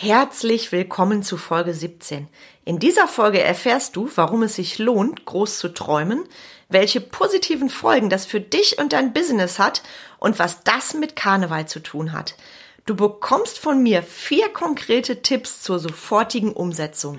Herzlich willkommen zu Folge 17. In dieser Folge erfährst du, warum es sich lohnt, groß zu träumen, welche positiven Folgen das für dich und dein Business hat und was das mit Karneval zu tun hat. Du bekommst von mir vier konkrete Tipps zur sofortigen Umsetzung.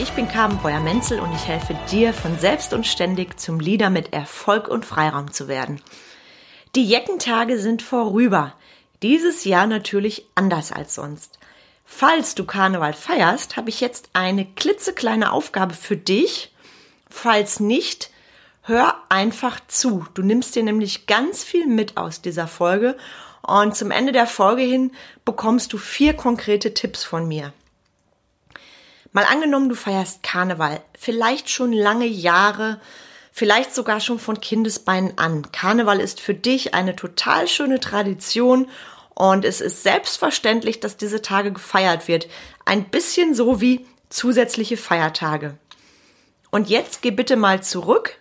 Ich bin Carmen Breuer-Menzel und ich helfe dir von selbst und ständig zum Leader mit Erfolg und Freiraum zu werden. Die Jeckentage sind vorüber. Dieses Jahr natürlich anders als sonst. Falls du Karneval feierst, habe ich jetzt eine klitzekleine Aufgabe für dich. Falls nicht, hör einfach zu. Du nimmst dir nämlich ganz viel mit aus dieser Folge und zum Ende der Folge hin bekommst du vier konkrete Tipps von mir. Mal angenommen, du feierst Karneval, vielleicht schon lange Jahre, vielleicht sogar schon von Kindesbeinen an. Karneval ist für dich eine total schöne Tradition und es ist selbstverständlich, dass diese Tage gefeiert wird. Ein bisschen so wie zusätzliche Feiertage. Und jetzt geh bitte mal zurück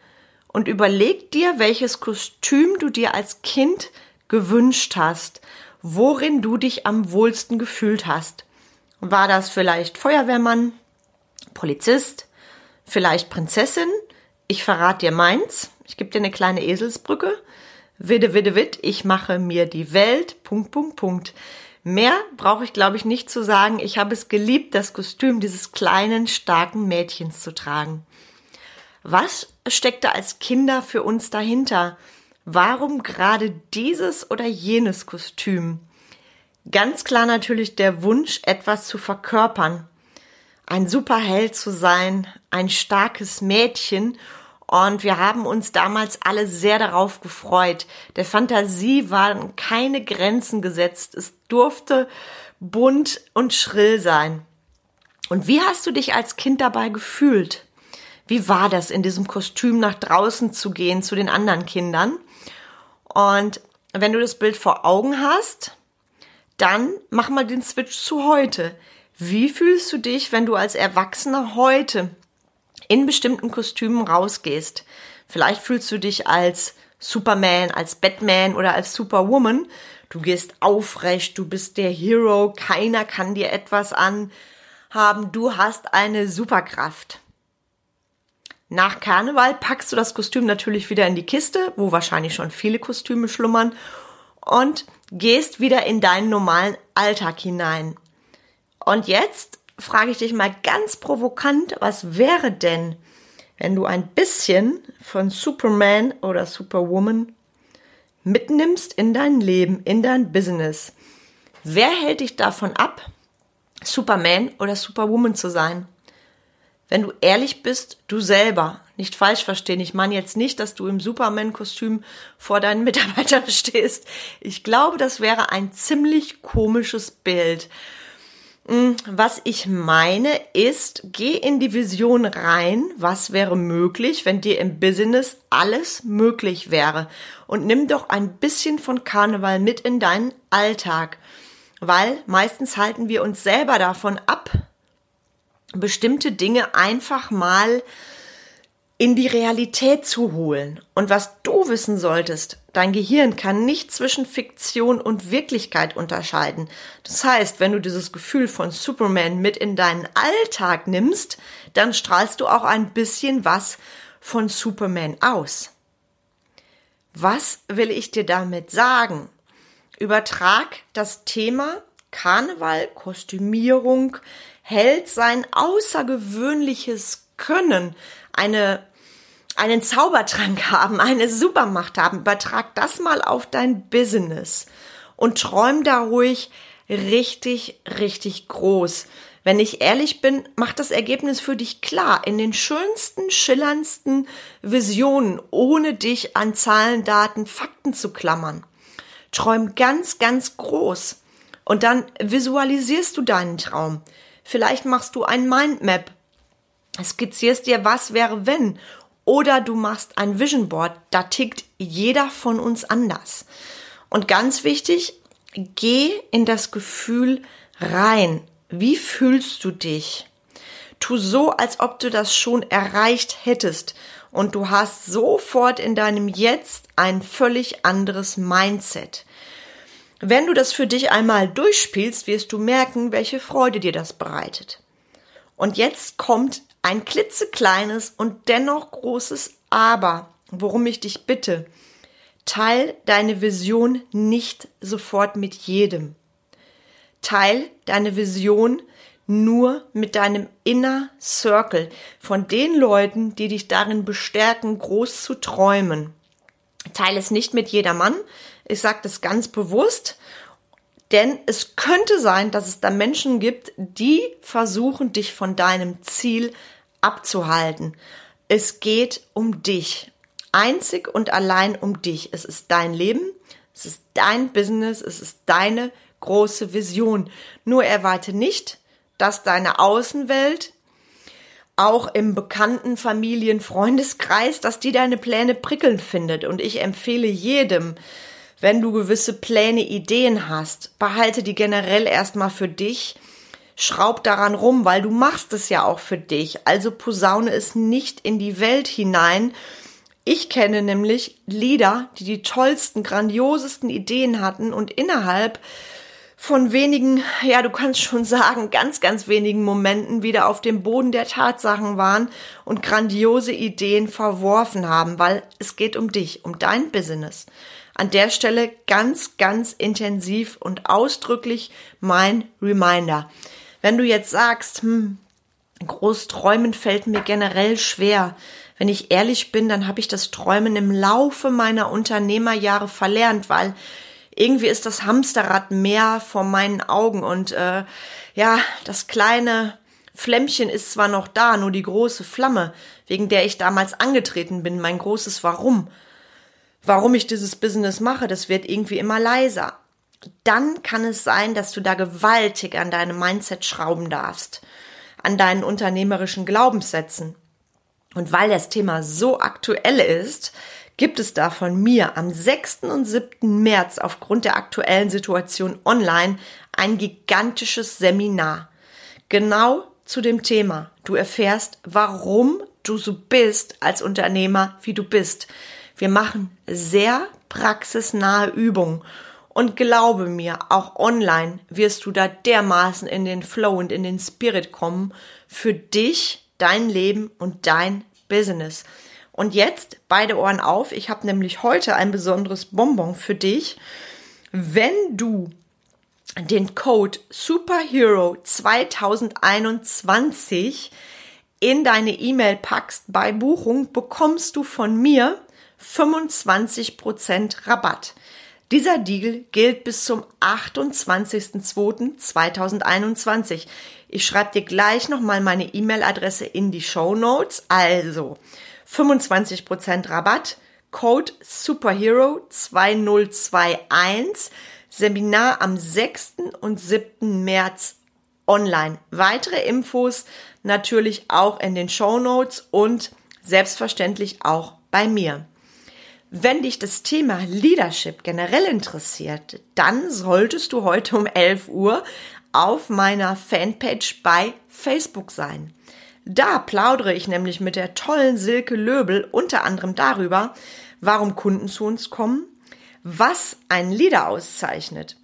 und überleg dir, welches Kostüm du dir als Kind gewünscht hast, worin du dich am wohlsten gefühlt hast. War das vielleicht Feuerwehrmann, Polizist, vielleicht Prinzessin ich verrate dir meins. Ich gebe dir eine kleine Eselsbrücke. Widde, widde, widd, ich mache mir die Welt. Punkt, Punkt, Punkt. Mehr brauche ich, glaube ich, nicht zu sagen. Ich habe es geliebt, das Kostüm dieses kleinen, starken Mädchens zu tragen. Was steckte als Kinder für uns dahinter? Warum gerade dieses oder jenes Kostüm? Ganz klar natürlich der Wunsch, etwas zu verkörpern. Ein Superheld zu sein, ein starkes Mädchen und wir haben uns damals alle sehr darauf gefreut. Der Fantasie waren keine Grenzen gesetzt. Es durfte bunt und schrill sein. Und wie hast du dich als Kind dabei gefühlt? Wie war das, in diesem Kostüm nach draußen zu gehen zu den anderen Kindern? Und wenn du das Bild vor Augen hast, dann mach mal den Switch zu heute. Wie fühlst du dich, wenn du als Erwachsener heute in bestimmten Kostümen rausgehst. Vielleicht fühlst du dich als Superman, als Batman oder als Superwoman. Du gehst aufrecht, du bist der Hero, keiner kann dir etwas anhaben, du hast eine Superkraft. Nach Karneval packst du das Kostüm natürlich wieder in die Kiste, wo wahrscheinlich schon viele Kostüme schlummern, und gehst wieder in deinen normalen Alltag hinein. Und jetzt frage ich dich mal ganz provokant, was wäre denn, wenn du ein bisschen von Superman oder Superwoman mitnimmst in dein Leben, in dein Business? Wer hält dich davon ab, Superman oder Superwoman zu sein? Wenn du ehrlich bist, du selber. Nicht falsch verstehen. Ich meine jetzt nicht, dass du im Superman-Kostüm vor deinen Mitarbeitern stehst. Ich glaube, das wäre ein ziemlich komisches Bild. Mm, was ich meine ist, geh in die Vision rein, was wäre möglich, wenn dir im Business alles möglich wäre. Und nimm doch ein bisschen von Karneval mit in deinen Alltag. Weil meistens halten wir uns selber davon ab, bestimmte Dinge einfach mal in die Realität zu holen. Und was du wissen solltest, dein Gehirn kann nicht zwischen Fiktion und Wirklichkeit unterscheiden. Das heißt, wenn du dieses Gefühl von Superman mit in deinen Alltag nimmst, dann strahlst du auch ein bisschen was von Superman aus. Was will ich dir damit sagen? Übertrag das Thema Karneval, Kostümierung, hält sein außergewöhnliches Können, eine einen Zaubertrank haben, eine Supermacht haben, übertrag das mal auf dein Business und träum da ruhig richtig, richtig groß. Wenn ich ehrlich bin, macht das Ergebnis für dich klar, in den schönsten, schillerndsten Visionen, ohne dich an Zahlen, Daten, Fakten zu klammern. Träum ganz, ganz groß und dann visualisierst du deinen Traum. Vielleicht machst du ein Mindmap. Skizzierst dir, was wäre, wenn. Oder du machst ein Vision Board. Da tickt jeder von uns anders. Und ganz wichtig, geh in das Gefühl rein. Wie fühlst du dich? Tu so, als ob du das schon erreicht hättest und du hast sofort in deinem Jetzt ein völlig anderes Mindset. Wenn du das für dich einmal durchspielst, wirst du merken, welche Freude dir das bereitet. Und jetzt kommt ein klitzekleines und dennoch großes Aber, worum ich dich bitte. Teil deine Vision nicht sofort mit jedem. Teil deine Vision nur mit deinem Inner Circle von den Leuten, die dich darin bestärken, groß zu träumen. Teile es nicht mit jedermann. Ich sage das ganz bewusst, denn es könnte sein, dass es da Menschen gibt, die versuchen, dich von deinem Ziel abzuhalten. Es geht um dich. Einzig und allein um dich. Es ist dein Leben, es ist dein Business, es ist deine große Vision. Nur erwarte nicht, dass deine Außenwelt auch im bekannten Familien Freundeskreis, dass die deine Pläne prickelnd findet und ich empfehle jedem, wenn du gewisse Pläne, Ideen hast, behalte die generell erstmal für dich, schraub daran rum, weil du machst es ja auch für dich. Also posaune es nicht in die Welt hinein. Ich kenne nämlich Lieder, die die tollsten, grandiosesten Ideen hatten und innerhalb von wenigen, ja, du kannst schon sagen, ganz, ganz wenigen Momenten wieder auf dem Boden der Tatsachen waren und grandiose Ideen verworfen haben, weil es geht um dich, um dein Business. An der Stelle ganz, ganz intensiv und ausdrücklich mein Reminder. Wenn du jetzt sagst, hm, groß träumen fällt mir generell schwer. Wenn ich ehrlich bin, dann habe ich das Träumen im Laufe meiner Unternehmerjahre verlernt, weil irgendwie ist das Hamsterrad mehr vor meinen Augen und äh, ja, das kleine Flämmchen ist zwar noch da, nur die große Flamme, wegen der ich damals angetreten bin, mein großes Warum, warum ich dieses Business mache, das wird irgendwie immer leiser. Dann kann es sein, dass du da gewaltig an deinem Mindset schrauben darfst, an deinen unternehmerischen Glaubenssätzen. Und weil das Thema so aktuell ist, gibt es da von mir am 6. und 7. März aufgrund der aktuellen Situation online ein gigantisches Seminar. Genau zu dem Thema. Du erfährst, warum du so bist als Unternehmer, wie du bist. Wir machen sehr praxisnahe Übungen. Und glaube mir, auch online wirst du da dermaßen in den Flow und in den Spirit kommen für dich, dein Leben und dein Business. Und jetzt beide Ohren auf. Ich habe nämlich heute ein besonderes Bonbon für dich. Wenn du den Code Superhero 2021 in deine E-Mail packst bei Buchung, bekommst du von mir 25% Rabatt. Dieser Deal gilt bis zum 28.02.2021. Ich schreibe dir gleich nochmal meine E-Mail-Adresse in die Show Notes. Also 25% Rabatt, Code Superhero 2021, Seminar am 6. und 7. März online. Weitere Infos natürlich auch in den Show Notes und selbstverständlich auch bei mir. Wenn dich das Thema Leadership generell interessiert, dann solltest du heute um 11 Uhr auf meiner Fanpage bei Facebook sein. Da plaudere ich nämlich mit der tollen Silke Löbel unter anderem darüber, warum Kunden zu uns kommen, was ein Leader auszeichnet.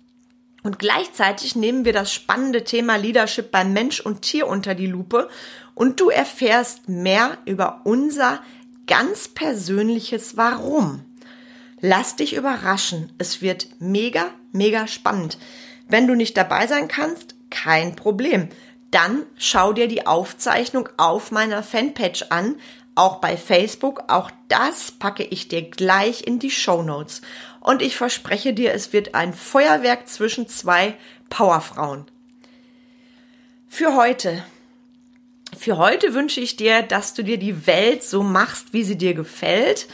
Und gleichzeitig nehmen wir das spannende Thema Leadership beim Mensch und Tier unter die Lupe und du erfährst mehr über unser ganz persönliches Warum. Lass dich überraschen. Es wird mega, mega spannend. Wenn du nicht dabei sein kannst, kein Problem dann schau dir die Aufzeichnung auf meiner Fanpage an, auch bei Facebook. Auch das packe ich dir gleich in die Show Notes. Und ich verspreche dir, es wird ein Feuerwerk zwischen zwei Powerfrauen. Für heute. Für heute wünsche ich dir, dass du dir die Welt so machst, wie sie dir gefällt.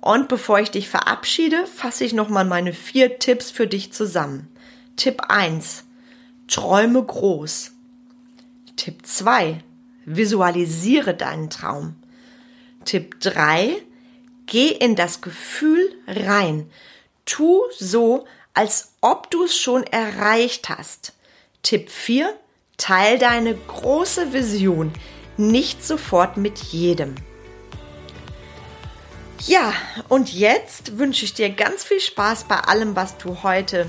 Und bevor ich dich verabschiede, fasse ich nochmal meine vier Tipps für dich zusammen. Tipp 1. Träume groß. Tipp 2. Visualisiere deinen Traum. Tipp 3. Geh in das Gefühl rein. Tu so, als ob du es schon erreicht hast. Tipp 4. Teil deine große Vision nicht sofort mit jedem. Ja, und jetzt wünsche ich dir ganz viel Spaß bei allem, was du heute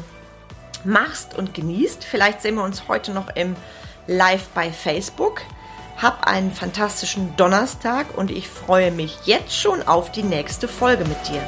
machst und genießt. Vielleicht sehen wir uns heute noch im Live bei Facebook. Hab einen fantastischen Donnerstag und ich freue mich jetzt schon auf die nächste Folge mit dir.